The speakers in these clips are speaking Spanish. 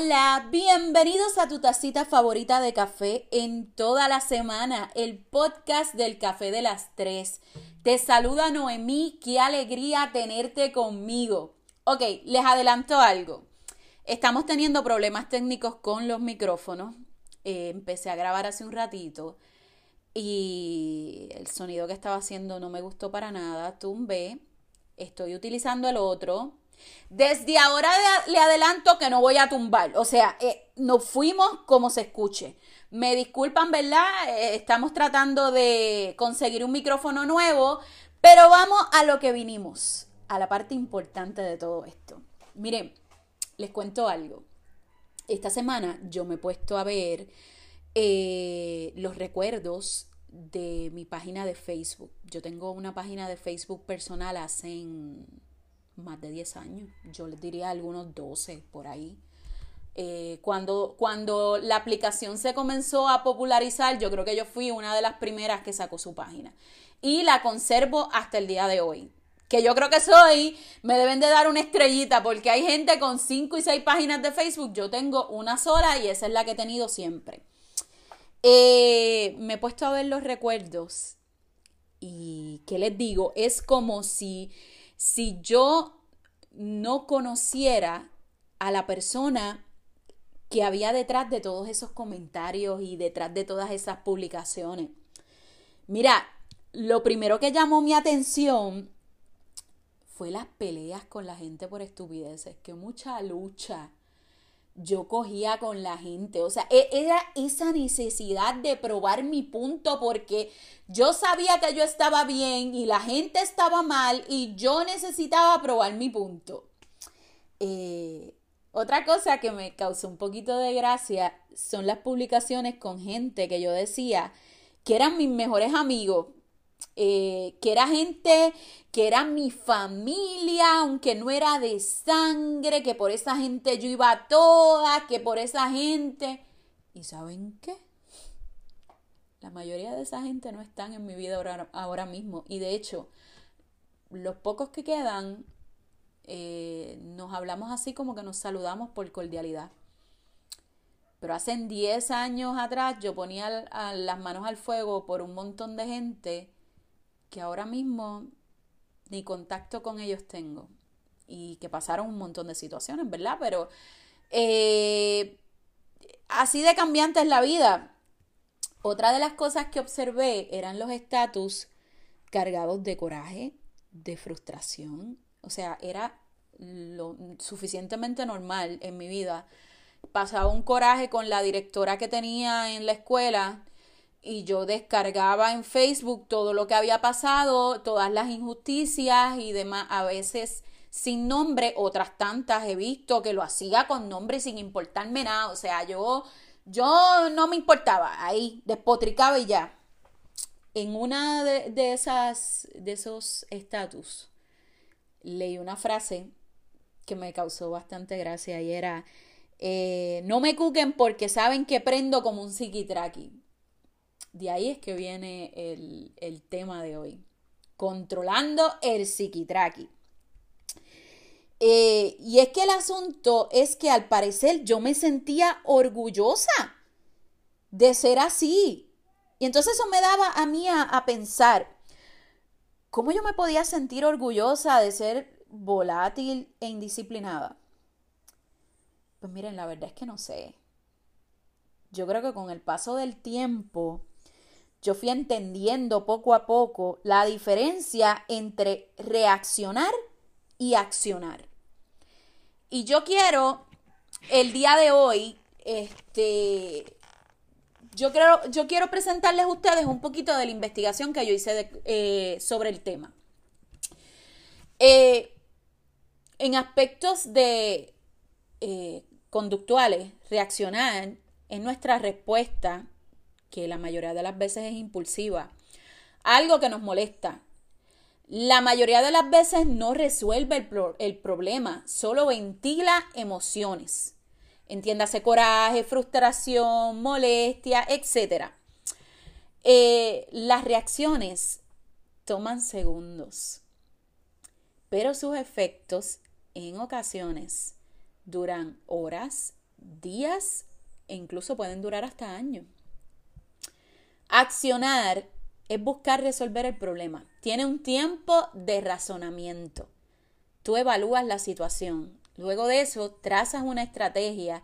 Hola, bienvenidos a tu tacita favorita de café en toda la semana, el podcast del café de las tres. Te saluda Noemí, qué alegría tenerte conmigo. Ok, les adelanto algo. Estamos teniendo problemas técnicos con los micrófonos. Eh, empecé a grabar hace un ratito y el sonido que estaba haciendo no me gustó para nada. Tumbé. Estoy utilizando el otro desde ahora le adelanto que no voy a tumbar. O sea, eh, nos fuimos como se escuche. Me disculpan, ¿verdad? Eh, estamos tratando de conseguir un micrófono nuevo, pero vamos a lo que vinimos, a la parte importante de todo esto. Miren, les cuento algo. Esta semana yo me he puesto a ver eh, los recuerdos de mi página de Facebook. Yo tengo una página de Facebook personal hace más de 10 años, yo les diría algunos 12 por ahí. Eh, cuando, cuando la aplicación se comenzó a popularizar, yo creo que yo fui una de las primeras que sacó su página. Y la conservo hasta el día de hoy. Que yo creo que soy, me deben de dar una estrellita, porque hay gente con 5 y 6 páginas de Facebook. Yo tengo una sola y esa es la que he tenido siempre. Eh, me he puesto a ver los recuerdos. Y, ¿qué les digo? Es como si si yo no conociera a la persona que había detrás de todos esos comentarios y detrás de todas esas publicaciones. Mira, lo primero que llamó mi atención fue las peleas con la gente por estupideces, que mucha lucha yo cogía con la gente. O sea, e, era esa necesidad de probar mi punto porque yo sabía que yo estaba bien y la gente estaba mal y yo necesitaba probar mi punto. Eh, otra cosa que me causó un poquito de gracia son las publicaciones con gente que yo decía que eran mis mejores amigos, eh, que era gente que era mi familia, aunque no era de sangre, que por esa gente yo iba toda, que por esa gente... ¿Y saben qué? La mayoría de esa gente no están en mi vida ahora, ahora mismo. Y de hecho, los pocos que quedan, eh, nos hablamos así como que nos saludamos por cordialidad. Pero hace 10 años atrás yo ponía las manos al fuego por un montón de gente que ahora mismo ni contacto con ellos tengo. Y que pasaron un montón de situaciones, ¿verdad? Pero eh, así de cambiante es la vida. Otra de las cosas que observé eran los estatus cargados de coraje, de frustración. O sea, era lo suficientemente normal en mi vida. Pasaba un coraje con la directora que tenía en la escuela y yo descargaba en Facebook todo lo que había pasado, todas las injusticias y demás, a veces sin nombre, otras tantas he visto que lo hacía con nombre sin importarme nada, o sea, yo yo no me importaba, ahí despotricaba y ya. En una de, esas de esos estatus leí una frase que me causó bastante gracia y era eh, no me cuquen porque saben que prendo como un psiquitraqui. De ahí es que viene el, tema de hoy. Controlando el psiquitraqui. Eh, y es que el asunto es que al parecer yo me sentía orgullosa de ser así. Y entonces eso me daba a mí a, a pensar, ¿cómo yo me podía sentir orgullosa de ser volátil e indisciplinada? Pues miren, la verdad es que no sé. Yo creo que con el paso del tiempo yo fui entendiendo poco a poco la diferencia entre reaccionar y accionar. Y yo quiero el día de hoy, este, yo, quiero, yo quiero presentarles a ustedes un poquito de la investigación que yo hice eh, sobre el tema. Eh, en aspectos de eh, conductuales, reaccionar en nuestra respuesta que la mayoría de las veces es impulsiva, algo que nos molesta. La mayoría de las veces no resuelve el, problema, solo ventila emociones. Entiéndase coraje, frustración, molestia, etc. Eh, las reacciones toman segundos, pero sus efectos en ocasiones duran horas días e incluso pueden durar hasta años. Accionar es buscar resolver el problema. Tiene un tiempo de razonamiento. Tú evalúas la situación. Luego de eso, trazas una estrategia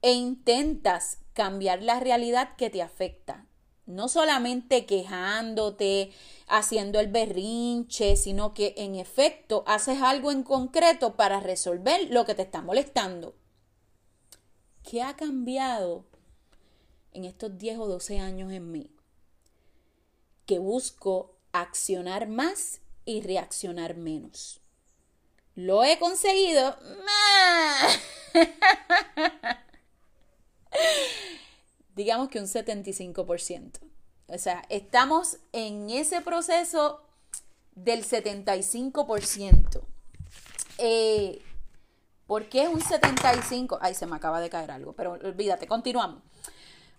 e intentas cambiar la realidad que te afecta. No solamente quejándote, haciendo el berrinche, sino que en efecto haces algo en concreto para resolver lo que te está molestando. ¿Qué ha cambiado en estos 10 o 12 años en mí? Que busco accionar más y reaccionar menos. ¿Lo he conseguido? Digamos que un 75%. O sea, estamos en ese proceso del 75%. Eh, ¿Por qué un 75%? Ay, se me acaba de caer algo, pero olvídate, continuamos.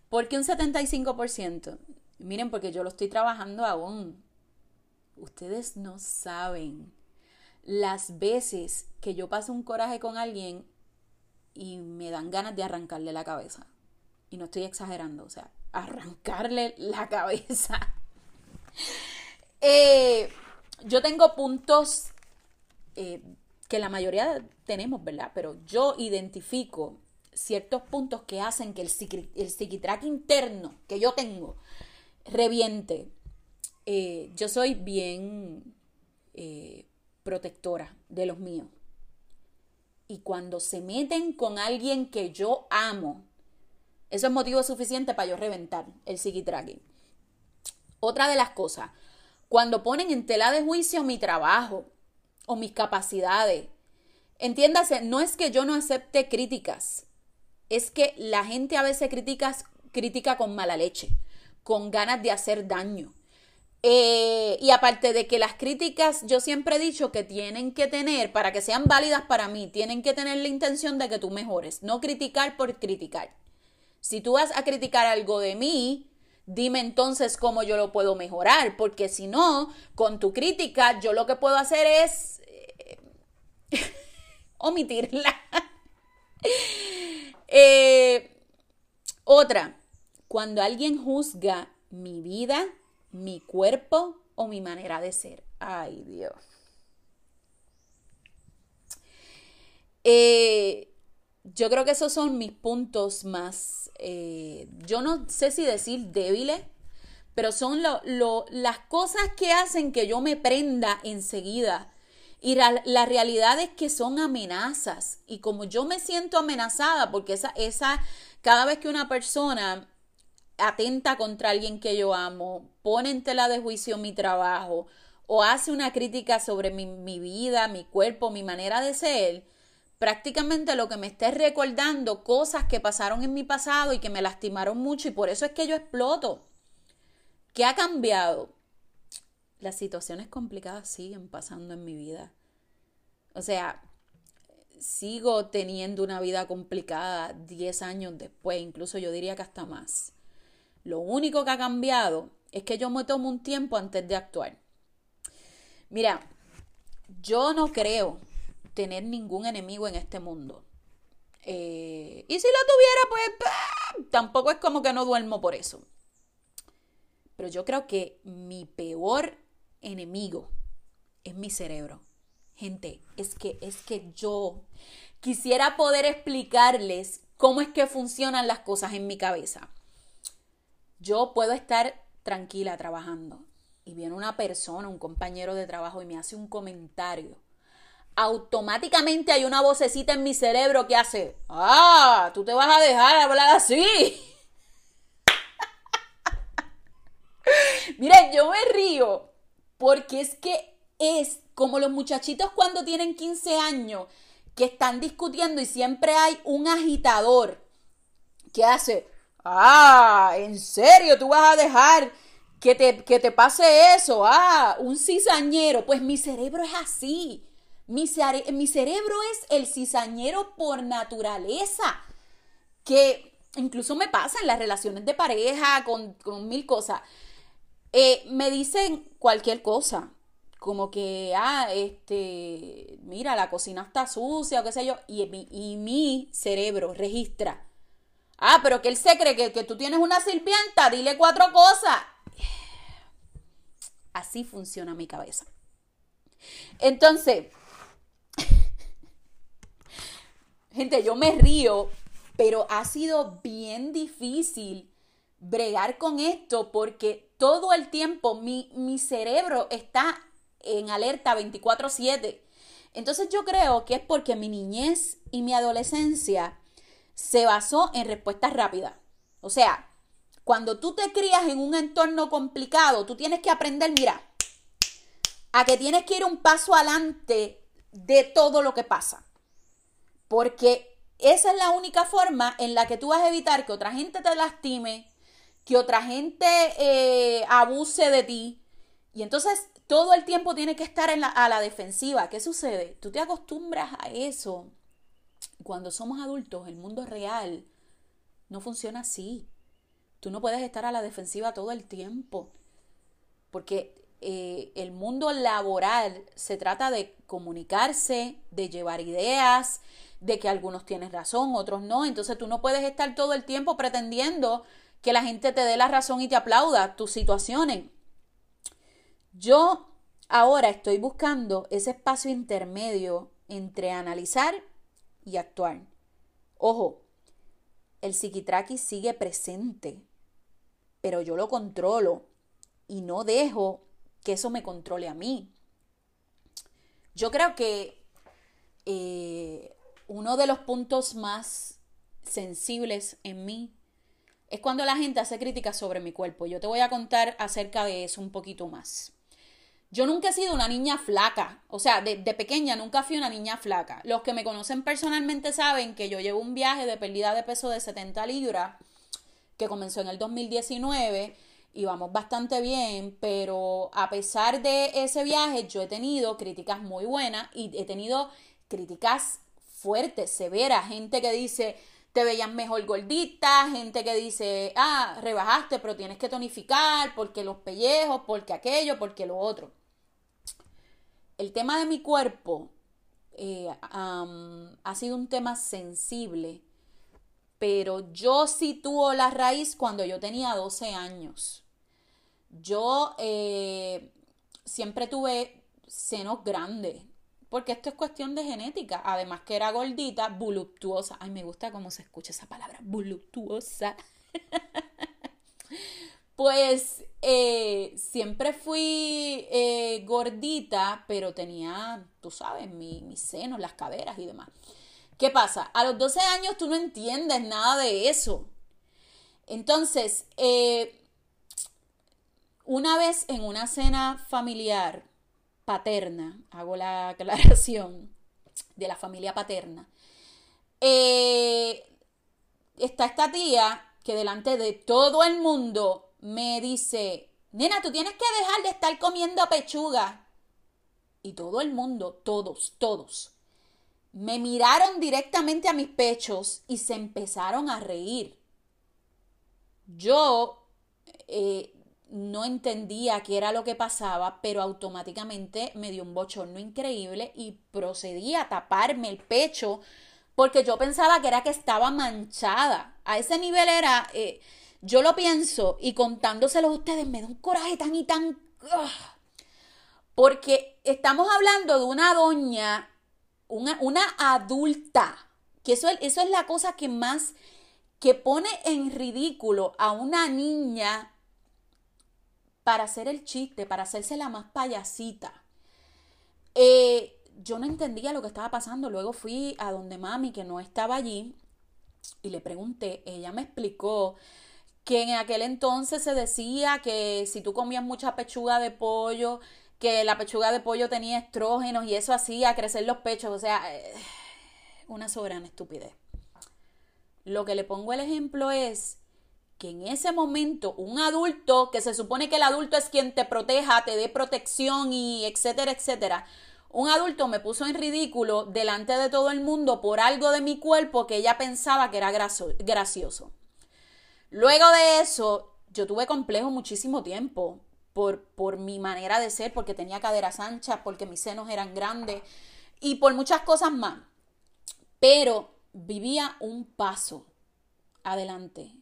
¿Por qué un 75%? Miren, porque yo lo estoy trabajando aún. Ustedes no saben las veces que yo paso un coraje con alguien y me dan ganas de arrancarle la cabeza. Y no estoy exagerando, o sea, arrancarle la cabeza. Eh, yo tengo puntos eh, que la mayoría tenemos, ¿verdad? Pero yo identifico ciertos puntos que hacen que el, el psiquitrack interno que yo tengo reviente. Eh, yo soy bien eh, protectora de los míos. Y cuando se meten con alguien que yo amo, eso es motivo suficiente para yo reventar el psiquitracking. Otra de las cosas, cuando ponen en tela de juicio mi trabajo, o mis capacidades. Entiéndase, no es que yo no acepte críticas, es que la gente a veces critica, critica con mala leche, con ganas de hacer daño. Eh, y aparte de que las críticas, yo siempre he dicho que tienen que tener, para que sean válidas para mí, tienen que tener la intención de que tú mejores, no criticar por criticar. Si tú vas a criticar algo de mí, dime entonces cómo yo lo puedo mejorar, porque si no, con tu crítica, yo lo que puedo hacer es omitirla. Eh, otra, cuando alguien juzga mi vida, mi cuerpo o mi manera de ser. Ay, Dios. Eh, yo creo que esos son mis puntos más, eh, yo no sé si decir débiles, pero son las cosas que hacen que yo me prenda enseguida y la, realidad es que son amenazas. Y como yo me siento amenazada, porque esa, esa, cada vez que una persona atenta contra alguien que yo amo, pone en tela de juicio mi trabajo o hace una crítica sobre mi, mi vida, mi cuerpo, mi manera de ser, prácticamente lo que me está recordando cosas que pasaron en mi pasado y que me lastimaron mucho y por eso es que yo exploto. ¿Qué ha cambiado? las situaciones complicadas siguen pasando en mi vida. O sea, sigo teniendo una vida complicada 10 años después, incluso yo diría que hasta más. Lo único que ha cambiado es que yo me tomo un tiempo antes de actuar. Mira, yo no creo tener ningún enemigo en este mundo. Eh, y si lo tuviera, pues tampoco es como que no duermo por eso. Pero yo creo que mi peor enemigo es mi cerebro. Gente, es que es que yo quisiera poder explicarles cómo es que funcionan las cosas en mi cabeza. Yo puedo estar tranquila trabajando y viene una persona, un compañero de trabajo y me hace un comentario. Automáticamente hay una vocecita en mi cerebro que hace, ah, tú te vas a dejar hablar así. Miren, yo me río porque es que es como los muchachitos cuando tienen 15 años que están discutiendo y siempre hay un agitador que hace, ah, ¿en serio tú vas a dejar que te, que te pase eso? Ah, un cizañero. Pues mi cerebro es así. Mi, cerebro es el cizañero por naturaleza. Que incluso me pasa en las relaciones de pareja, con, mil cosas. Eh, me dicen cualquier cosa, como que, ah, este, mira, la cocina está sucia o qué sé yo, y y mi cerebro registra. Ah, pero que él se cree que, que tú tienes una sirvienta, dile cuatro cosas. Así funciona mi cabeza. Entonces, gente, yo me río, pero ha sido bien difícil bregar con esto porque todo el tiempo mi, mi cerebro está en alerta 24/7. Entonces yo creo que es porque mi niñez y mi adolescencia se basó en respuestas rápidas. O sea, cuando tú te crías en un entorno complicado, tú tienes que aprender, mira, a que tienes que ir un paso adelante de todo lo que pasa. Porque esa es la única forma en la que tú vas a evitar que otra gente te lastime, que otra gente eh, abuse de ti. Y entonces todo el tiempo tiene que estar en la, a la defensiva. ¿Qué sucede? Tú te acostumbras a eso. Cuando somos adultos, el mundo real no funciona así. Tú no puedes estar a la defensiva todo el tiempo. Porque eh, el mundo laboral se trata de comunicarse, de llevar ideas, de que algunos tienen razón, otros no. Entonces tú no puedes estar todo el tiempo pretendiendo que la gente te dé la razón y te aplauda tus situaciones. Yo ahora estoy buscando ese espacio intermedio entre analizar y actuar. Ojo, el psiquitraqui sigue presente, pero yo lo controlo y no dejo que eso me controle a mí. Yo creo que eh, uno de los puntos más sensibles en mí es cuando la gente hace críticas sobre mi cuerpo. Yo te voy a contar acerca de eso un poquito más. Yo nunca he sido una niña flaca, o sea, de, pequeña nunca fui una niña flaca. Los que me conocen personalmente saben que yo llevo un viaje de pérdida de peso de 70 libras, que comenzó en el 2019 y vamos bastante bien, pero a pesar de ese viaje yo he tenido críticas muy buenas y he tenido críticas fuertes, severas, gente que dice te veías mejor gordita, gente que dice, ah, rebajaste, pero tienes que tonificar porque los pellejos, porque aquello, porque lo otro el tema de mi cuerpo eh, ha sido un tema sensible, pero yo sitúo la raíz cuando yo tenía 12 años. Yo eh, siempre tuve senos grandes, porque esto es cuestión de genética. Además que era gordita, voluptuosa. Ay, me gusta cómo se escucha esa palabra, voluptuosa. Pues eh, siempre fui eh, gordita, pero tenía, tú sabes, mi, mis senos, las caderas y demás. ¿Qué pasa? A los 12 años tú no entiendes nada de eso. Entonces, eh, una vez en una cena familiar paterna, hago la aclaración de la familia paterna, está esta tía que delante de todo el mundo me dice, nena, tú tienes que dejar de estar comiendo pechuga. Y todo el mundo, todos, todos, me miraron directamente a mis pechos y se empezaron a reír. Yo eh, no entendía qué era lo que pasaba, pero automáticamente me dio un bochorno increíble y procedí a taparme el pecho porque yo pensaba que era que estaba manchada. A ese nivel era... Eh, yo lo pienso y contándoselo a ustedes me da un coraje tan y tan... porque estamos hablando de una doña, una, una adulta, que eso, eso es la cosa que más, que pone en ridículo a una niña para hacer el chiste, para hacerse la más payasita. Eh, yo no entendía lo que estaba pasando. Luego fui a donde mami, que no estaba allí, y le pregunté. Ella me explicó que en aquel entonces se decía que si tú comías mucha pechuga de pollo, que la pechuga de pollo tenía estrógenos y eso hacía crecer los pechos, o sea, eh, una soberana estupidez. Lo que le pongo el ejemplo es que en ese momento un adulto, que se supone que el adulto es quien te proteja, te dé protección y etcétera, etcétera, un adulto me puso en ridículo delante de todo el mundo por algo de mi cuerpo que ella pensaba que era gracioso. Luego de eso, yo tuve complejo muchísimo tiempo. por, por mi manera de ser, porque tenía caderas anchas, porque mis senos eran grandes y por muchas cosas más. Pero vivía un paso adelante.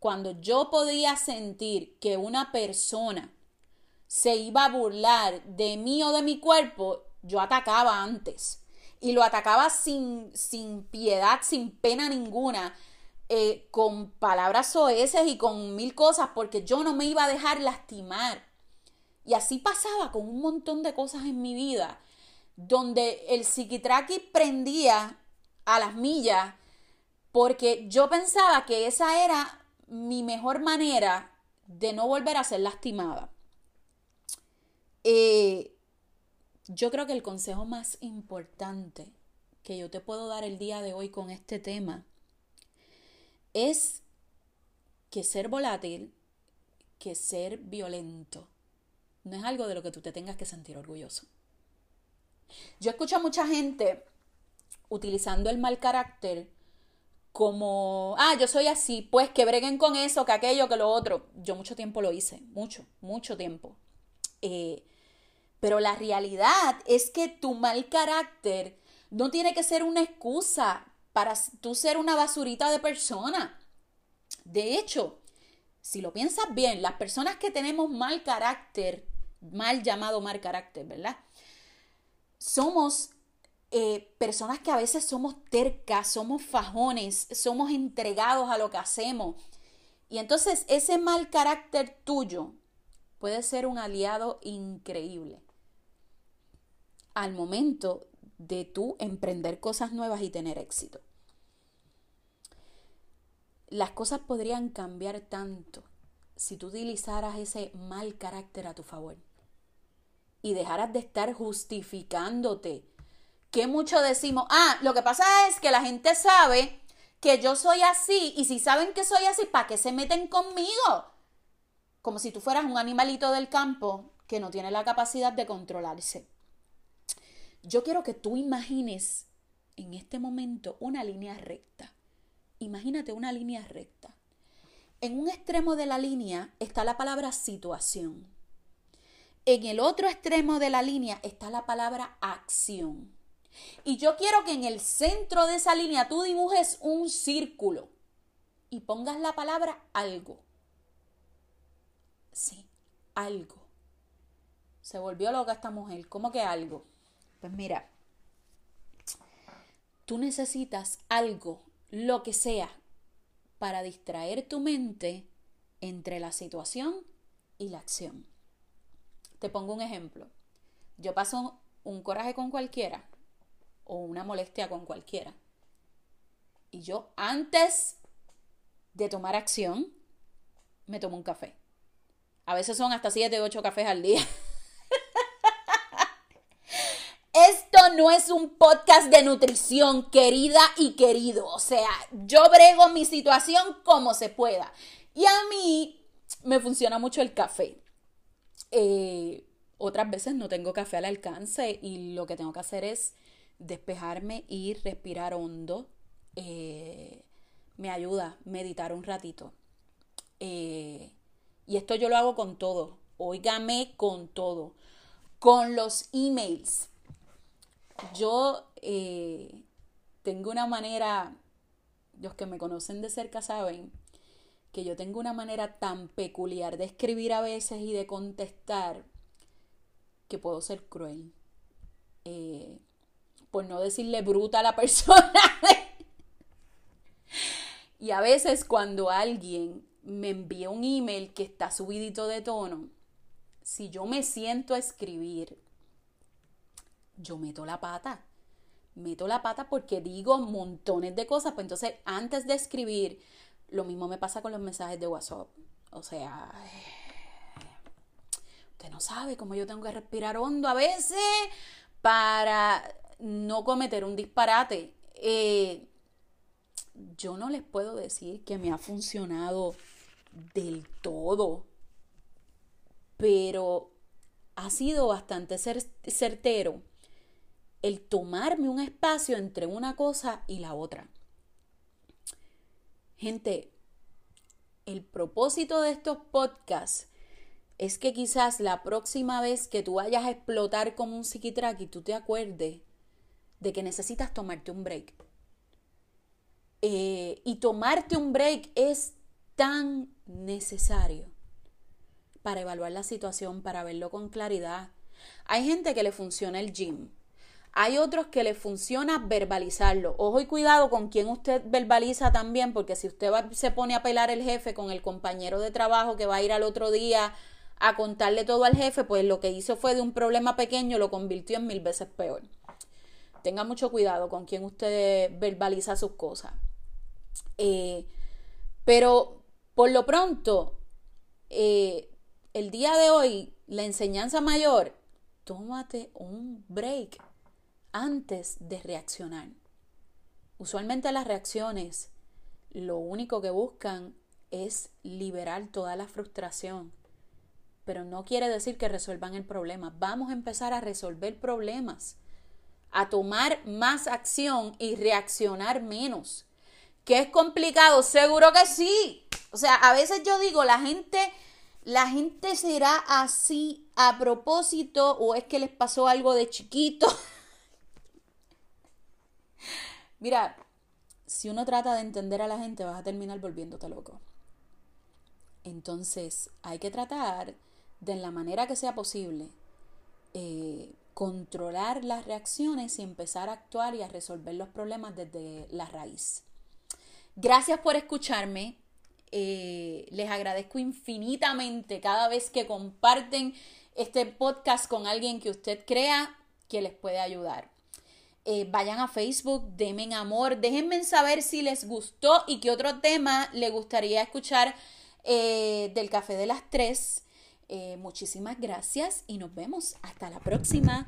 Cuando yo podía sentir que una persona se iba a burlar de mí o de mi cuerpo, yo atacaba antes. Y lo atacaba sin, sin piedad, sin pena ninguna, eh, con palabras soeces y con mil cosas, porque yo no me iba a dejar lastimar. Y así pasaba con un montón de cosas en mi vida, donde el psiquitraqui prendía a las millas, porque yo pensaba que esa era mi mejor manera de no volver a ser lastimada. Eh, yo creo que el consejo más importante que yo te puedo dar el día de hoy con este tema es que ser volátil, que ser violento, no es algo de lo que tú te tengas que sentir orgulloso. Yo escucho a mucha gente utilizando el mal carácter como, ah, yo soy así, pues que breguen con eso, que aquello, que lo otro. Yo mucho tiempo lo hice, mucho, mucho tiempo. Eh, pero la realidad es que tu mal carácter no tiene que ser una excusa para tú ser una basurita de persona. De hecho, si lo piensas bien, las personas que tenemos mal carácter, mal llamado mal carácter, ¿verdad? Somos eh, personas que a veces somos tercas, somos fajones, somos entregados a lo que hacemos. Y entonces ese mal carácter tuyo puede ser un aliado increíble al momento de tú emprender cosas nuevas y tener éxito. Las cosas podrían cambiar tanto si tú utilizaras ese mal carácter a tu favor y dejaras de estar justificándote. Que mucho decimos, ah, lo que pasa es que la gente sabe que yo soy así y si saben que soy así, ¿para qué se meten conmigo? Como si tú fueras un animalito del campo que no tiene la capacidad de controlarse. Yo quiero que tú imagines en este momento una línea recta. Imagínate una línea recta. En un extremo de la línea está la palabra situación. En el otro extremo de la línea está la palabra acción. Y yo quiero que en el centro de esa línea tú dibujes un círculo y pongas la palabra algo. Sí, algo. Se volvió loca esta mujer. ¿Cómo que algo? Pues mira, tú necesitas algo, lo que sea, para distraer tu mente entre la situación y la acción. Te pongo un ejemplo. Yo paso un coraje con cualquiera o una molestia con cualquiera. Y yo antes de tomar acción, me tomo un café. A veces son hasta 7 o 8 cafés al día. Esto no es un podcast de nutrición, querida y querido. O sea, yo brego mi situación como se pueda. Y a mí me funciona mucho el café. Eh, otras veces no tengo café al alcance y lo que tengo que hacer es despejarme y respirar hondo. Eh, me ayuda meditar un ratito. Eh, y esto yo lo hago con todo. Óigame con todo. Con los emails yo eh, tengo una manera, los que me conocen de cerca saben, que yo tengo una manera tan peculiar de escribir a veces y de contestar que puedo ser cruel. Eh, por no decirle bruta a la persona. y a veces cuando alguien me envía un email que está subidito de tono, si yo me siento a escribir yo meto la pata. Meto la pata porque digo montones de cosas, pues entonces antes de escribir, lo mismo me pasa con los mensajes de WhatsApp. O sea, usted no sabe cómo yo tengo que respirar hondo a veces para no cometer un disparate. Eh, yo no les puedo decir que me ha funcionado del todo, pero ha sido bastante certero el tomarme un espacio entre una cosa y la otra. Gente, el propósito de estos podcasts es que quizás la próxima vez que tú vayas a explotar como un psiquitraqui, tú te acuerdes de que necesitas tomarte un break. Eh, y tomarte un break es tan necesario para evaluar la situación, para verlo con claridad. Hay gente que le funciona el gym. Hay otros que le funciona verbalizarlo. Ojo y cuidado con quien usted verbaliza también, porque si usted se pone a pelar el jefe con el compañero de trabajo que va a ir al otro día a contarle todo al jefe, pues lo que hizo fue de un problema pequeño lo convirtió en mil veces peor. Tenga mucho cuidado con quien usted verbaliza sus cosas. Eh, pero por lo pronto, eh, el día de hoy, la enseñanza mayor, tómate un break antes de reaccionar. Usualmente las reacciones lo único que buscan es liberar toda la frustración, pero no quiere decir que resuelvan el problema. Vamos a empezar a resolver problemas, a tomar más acción y reaccionar menos. ¿Que es complicado? Seguro que sí. O sea, a veces yo digo, la gente la gente será así a propósito o es que les pasó algo de chiquito. Mira, si uno trata de entender a la gente vas a terminar volviéndote loco. Entonces hay que tratar de en la manera que sea posible eh, controlar las reacciones y empezar a actuar y a resolver los problemas desde la raíz. Gracias por escucharme. Eh, les agradezco infinitamente cada vez que comparten este podcast con alguien que usted crea que les puede ayudar. Eh, vayan a Facebook, denme amor, déjenme saber si les gustó y qué otro tema le gustaría escuchar eh, del café de las tres. muchísimas gracias y nos vemos. Hasta la próxima.